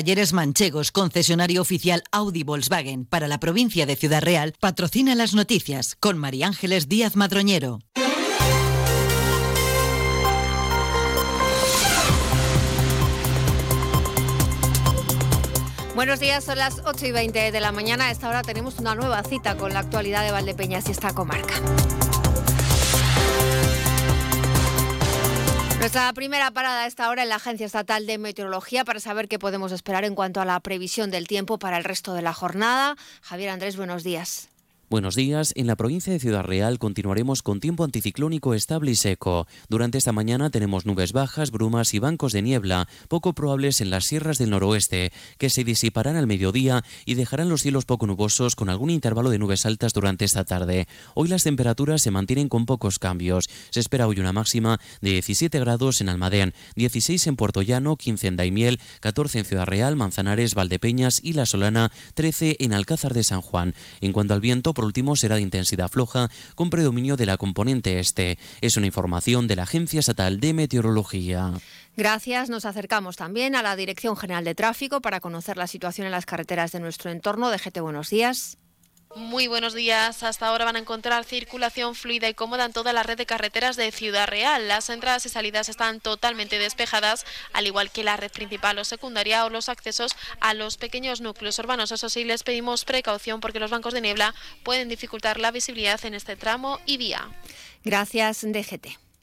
Talleres Manchegos, concesionario oficial Audi Volkswagen para la provincia de Ciudad Real, patrocina las noticias con María Ángeles Díaz Madroñero. Buenos días, son las 8 y 20 de la mañana. A esta hora tenemos una nueva cita con la actualidad de Valdepeñas y esta comarca. Nuestra primera parada a esta hora en la Agencia Estatal de Meteorología para saber qué podemos esperar en cuanto a la previsión del tiempo para el resto de la jornada. Javier Andrés, buenos días. Buenos días. En la provincia de Ciudad Real continuaremos con tiempo anticiclónico estable y seco. Durante esta mañana tenemos nubes bajas, brumas y bancos de niebla, poco probables en las sierras del noroeste, que se disiparán al mediodía y dejarán los cielos poco nubosos con algún intervalo de nubes altas durante esta tarde. Hoy las temperaturas se mantienen con pocos cambios. Se espera hoy una máxima de 17 grados en Almadén, 16 en Puerto Llano, 15 en Daimiel, 14 en Ciudad Real, Manzanares, Valdepeñas y La Solana, 13 en Alcázar de San Juan. En cuanto al viento, por último será de intensidad floja con predominio de la componente este. Es una información de la Agencia Estatal de Meteorología. Gracias. Nos acercamos también a la Dirección General de Tráfico para conocer la situación en las carreteras de nuestro entorno. DGT, buenos días. Muy buenos días. Hasta ahora van a encontrar circulación fluida y cómoda en toda la red de carreteras de Ciudad Real. Las entradas y salidas están totalmente despejadas, al igual que la red principal o secundaria o los accesos a los pequeños núcleos urbanos. Eso sí, les pedimos precaución porque los bancos de niebla pueden dificultar la visibilidad en este tramo y vía. Gracias, DGT.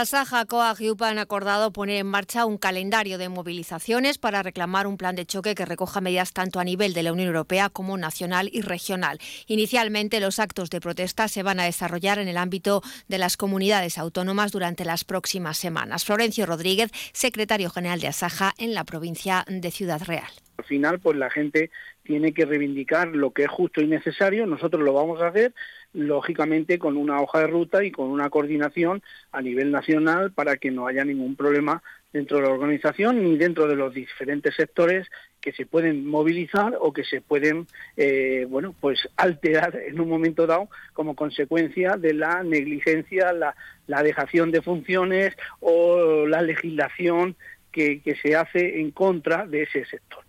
Asaja, COAG y UPA han acordado poner en marcha un calendario de movilizaciones para reclamar un plan de choque que recoja medidas tanto a nivel de la Unión Europea como nacional y regional. Inicialmente, los actos de protesta se van a desarrollar en el ámbito de las comunidades autónomas durante las próximas semanas. Florencio Rodríguez, secretario general de Asaja en la provincia de Ciudad Real. Al final, pues la gente tiene que reivindicar lo que es justo y necesario. Nosotros lo vamos a hacer lógicamente con una hoja de ruta y con una coordinación a nivel nacional para que no haya ningún problema dentro de la organización ni dentro de los diferentes sectores que se pueden movilizar o que se pueden eh, bueno pues alterar en un momento dado como consecuencia de la negligencia la, la dejación de funciones o la legislación que se hace en contra de ese sector.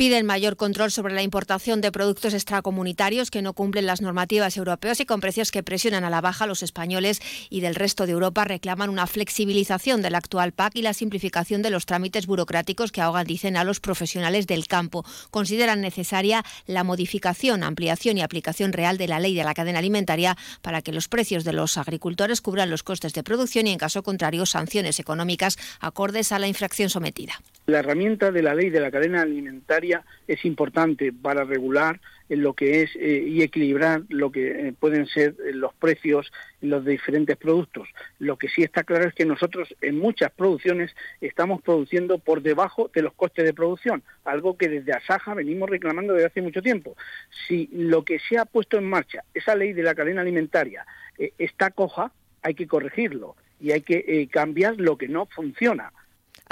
Piden mayor control sobre la importación de productos extracomunitarios que no cumplen las normativas europeas y con precios que presionan a la baja los españoles y del resto de Europa reclaman una flexibilización del actual PAC y la simplificación de los trámites burocráticos que ahogan, dicen, a los profesionales del campo. Consideran necesaria la modificación, ampliación y aplicación real de la ley de la cadena alimentaria para que los precios de los agricultores cubran los costes de producción y, en caso contrario, sanciones económicas acordes a la infracción sometida. La herramienta de la ley de la cadena alimentaria es importante para regular lo que es eh, y equilibrar lo que eh, pueden ser eh, los precios en los diferentes productos. Lo que sí está claro es que nosotros en muchas producciones estamos produciendo por debajo de los costes de producción, algo que desde Asaja venimos reclamando desde hace mucho tiempo. Si lo que se ha puesto en marcha, esa ley de la cadena alimentaria, está coja, hay que corregirlo y hay que cambiar lo que no funciona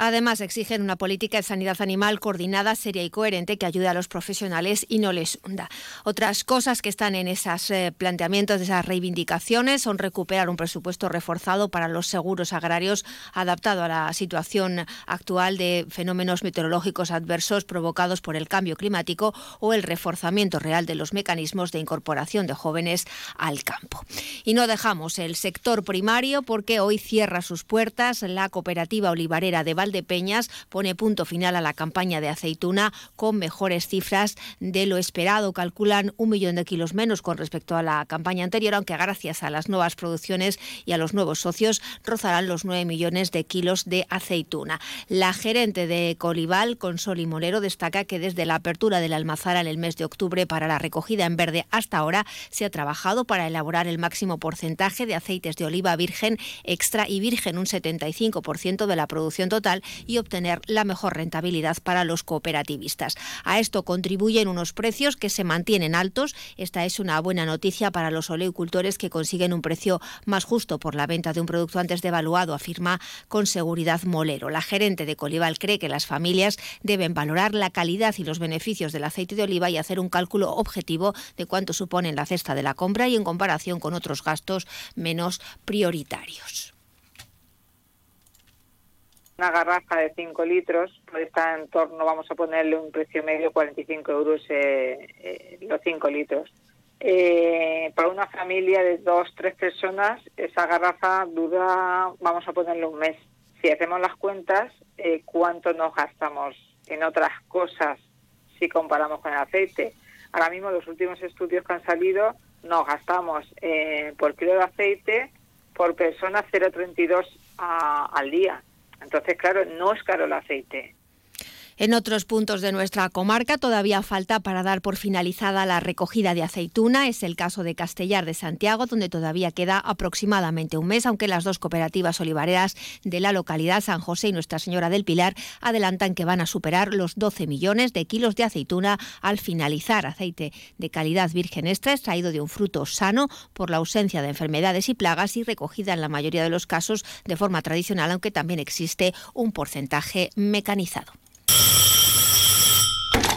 Además, exigen una política de sanidad animal coordinada, seria y coherente que ayude a los profesionales y no les hunda. Otras cosas que están en esos eh, planteamientos, esas reivindicaciones, son recuperar un presupuesto reforzado para los seguros agrarios adaptado a la situación actual de fenómenos meteorológicos adversos provocados por el cambio climático o el reforzamiento real de los mecanismos de incorporación de jóvenes al campo. Y no dejamos el sector primario porque hoy cierra sus puertas la cooperativa olivarera de Val de Peñas pone punto final a la campaña de aceituna con mejores cifras de lo esperado. Calculan un millón de kilos menos con respecto a la campaña anterior, aunque gracias a las nuevas producciones y a los nuevos socios rozarán los 9 millones de kilos de aceituna. La gerente de Colival, Consol y Molero, destaca que desde la apertura de la almazara en el mes de octubre para la recogida en verde hasta ahora se ha trabajado para elaborar el máximo porcentaje de aceites de oliva virgen, extra y virgen, un 75% de la producción total y obtener la mejor rentabilidad para los cooperativistas. A esto contribuyen unos precios que se mantienen altos. Esta es una buena noticia para los oleocultores que consiguen un precio más justo por la venta de un producto antes devaluado, afirma con seguridad Molero. La gerente de Colival cree que las familias deben valorar la calidad y los beneficios del aceite de oliva y hacer un cálculo objetivo de cuánto supone en la cesta de la compra y en comparación con otros gastos menos prioritarios. Una garrafa de 5 litros puede estar en torno, vamos a ponerle un precio medio, 45 euros eh, eh, los 5 litros. Eh, para una familia de dos, tres personas, esa garrafa dura, vamos a ponerle un mes. Si hacemos las cuentas, eh, ¿cuánto nos gastamos en otras cosas si comparamos con el aceite? Ahora mismo los últimos estudios que han salido nos gastamos eh, por kilo de aceite por persona 0,32 al día. Entonces, claro, no es caro el aceite. En otros puntos de nuestra comarca todavía falta para dar por finalizada la recogida de aceituna. Es el caso de Castellar de Santiago, donde todavía queda aproximadamente un mes, aunque las dos cooperativas olivareras de la localidad, San José y Nuestra Señora del Pilar, adelantan que van a superar los 12 millones de kilos de aceituna al finalizar. Aceite de calidad virgen extra extraído de un fruto sano por la ausencia de enfermedades y plagas y recogida en la mayoría de los casos de forma tradicional, aunque también existe un porcentaje mecanizado.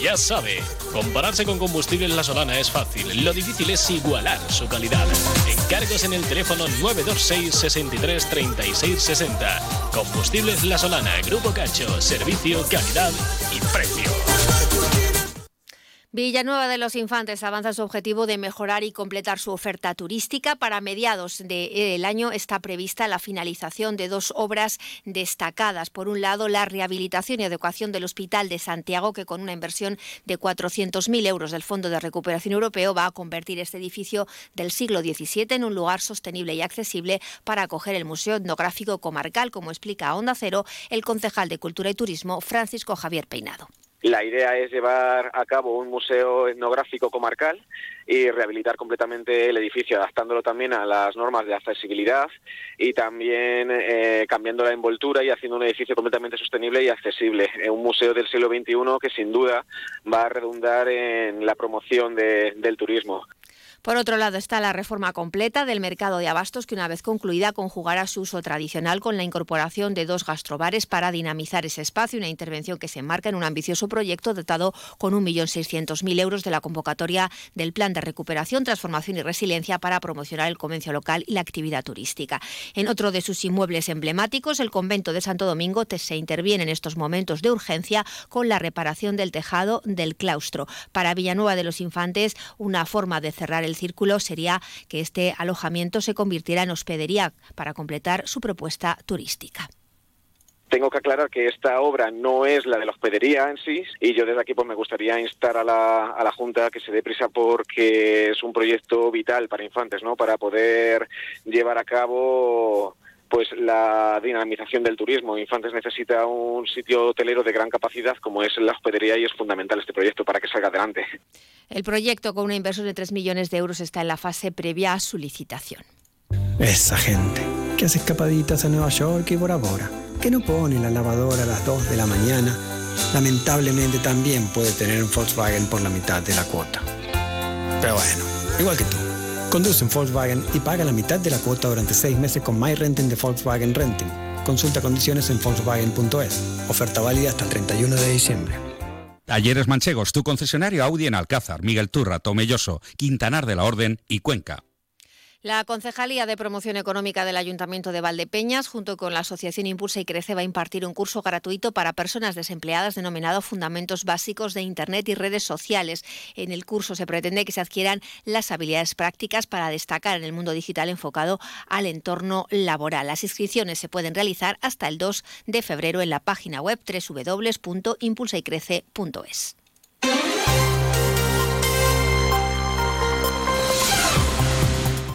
Ya sabe, compararse con combustibles La Solana es fácil. Lo difícil es igualar su calidad. Encargos en el teléfono 926 63 36 60. Combustibles La Solana, Grupo Cacho, servicio, calidad y precio. Villanueva de los Infantes avanza su objetivo de mejorar y completar su oferta turística. Para mediados del año está prevista la finalización de dos obras destacadas. Por un lado, la rehabilitación y adecuación del Hospital de Santiago, que con una inversión de 400.000 euros del Fondo de Recuperación Europeo va a convertir este edificio del siglo XVII en un lugar sostenible y accesible para acoger el Museo Etnográfico Comarcal, como explica a Onda Cero el concejal de Cultura y Turismo, Francisco Javier Peinado. La idea es llevar a cabo un museo etnográfico comarcal y rehabilitar completamente el edificio, adaptándolo también a las normas de accesibilidad y también eh, cambiando la envoltura y haciendo un edificio completamente sostenible y accesible. Un museo del siglo XXI que sin duda va a redundar en la promoción del turismo. Por otro lado está la reforma completa del mercado de abastos que una vez concluida conjugará su uso tradicional con la incorporación de dos gastrobares para dinamizar ese espacio, una intervención que se enmarca en un ambicioso proyecto dotado con 1.600.000 euros de la convocatoria del Plan de Recuperación, Transformación y Resiliencia para promocionar el comercio local y la actividad turística. En otro de sus inmuebles emblemáticos, el convento de Santo Domingo se interviene en estos momentos de urgencia con la reparación del tejado del claustro. Para Villanueva de los Infantes, una forma de cerrar el el círculo sería que este alojamiento se convirtiera en hospedería para completar su propuesta turística. Tengo que aclarar que esta obra no es la de la hospedería en sí y yo desde aquí pues me gustaría instar a la, a la Junta que se dé prisa porque es un proyecto vital para infantes, ¿no? Para poder llevar a cabo pues la dinamización del turismo. Infantes necesita un sitio hotelero de gran capacidad como es la hospedería y es fundamental este proyecto para que salga adelante. El proyecto con una inversión de 3 millones de euros está en la fase previa a su licitación. Esa gente que hace escapaditas a Nueva York y Bora Bora, que no pone la lavadora a las 2 de la mañana, lamentablemente también puede tener un Volkswagen por la mitad de la cuota. Pero bueno, igual que tú. Conduce un Volkswagen y paga la mitad de la cuota durante seis meses con My Renting de Volkswagen Renting. Consulta condiciones en Volkswagen.es. Oferta válida hasta el 31 de diciembre. Talleres Manchegos, tu concesionario Audi en Alcázar, Miguel Turra, Tomelloso, Quintanar de la Orden y Cuenca. La Concejalía de Promoción Económica del Ayuntamiento de Valdepeñas, junto con la Asociación Impulsa y Crece, va a impartir un curso gratuito para personas desempleadas denominado Fundamentos Básicos de Internet y Redes Sociales. En el curso se pretende que se adquieran las habilidades prácticas para destacar en el mundo digital enfocado al entorno laboral. Las inscripciones se pueden realizar hasta el 2 de febrero en la página web www.impulsaycrece.es.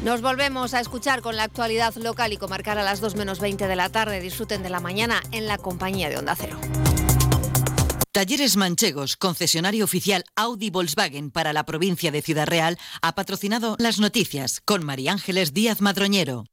Nos volvemos a escuchar con la actualidad local y comarcar a las 2 menos 20 de la tarde. Disfruten de la mañana en la compañía de Onda Cero. Talleres Manchegos, concesionario oficial Audi Volkswagen para la provincia de Ciudad Real, ha patrocinado las noticias con María Ángeles Díaz Madroñero.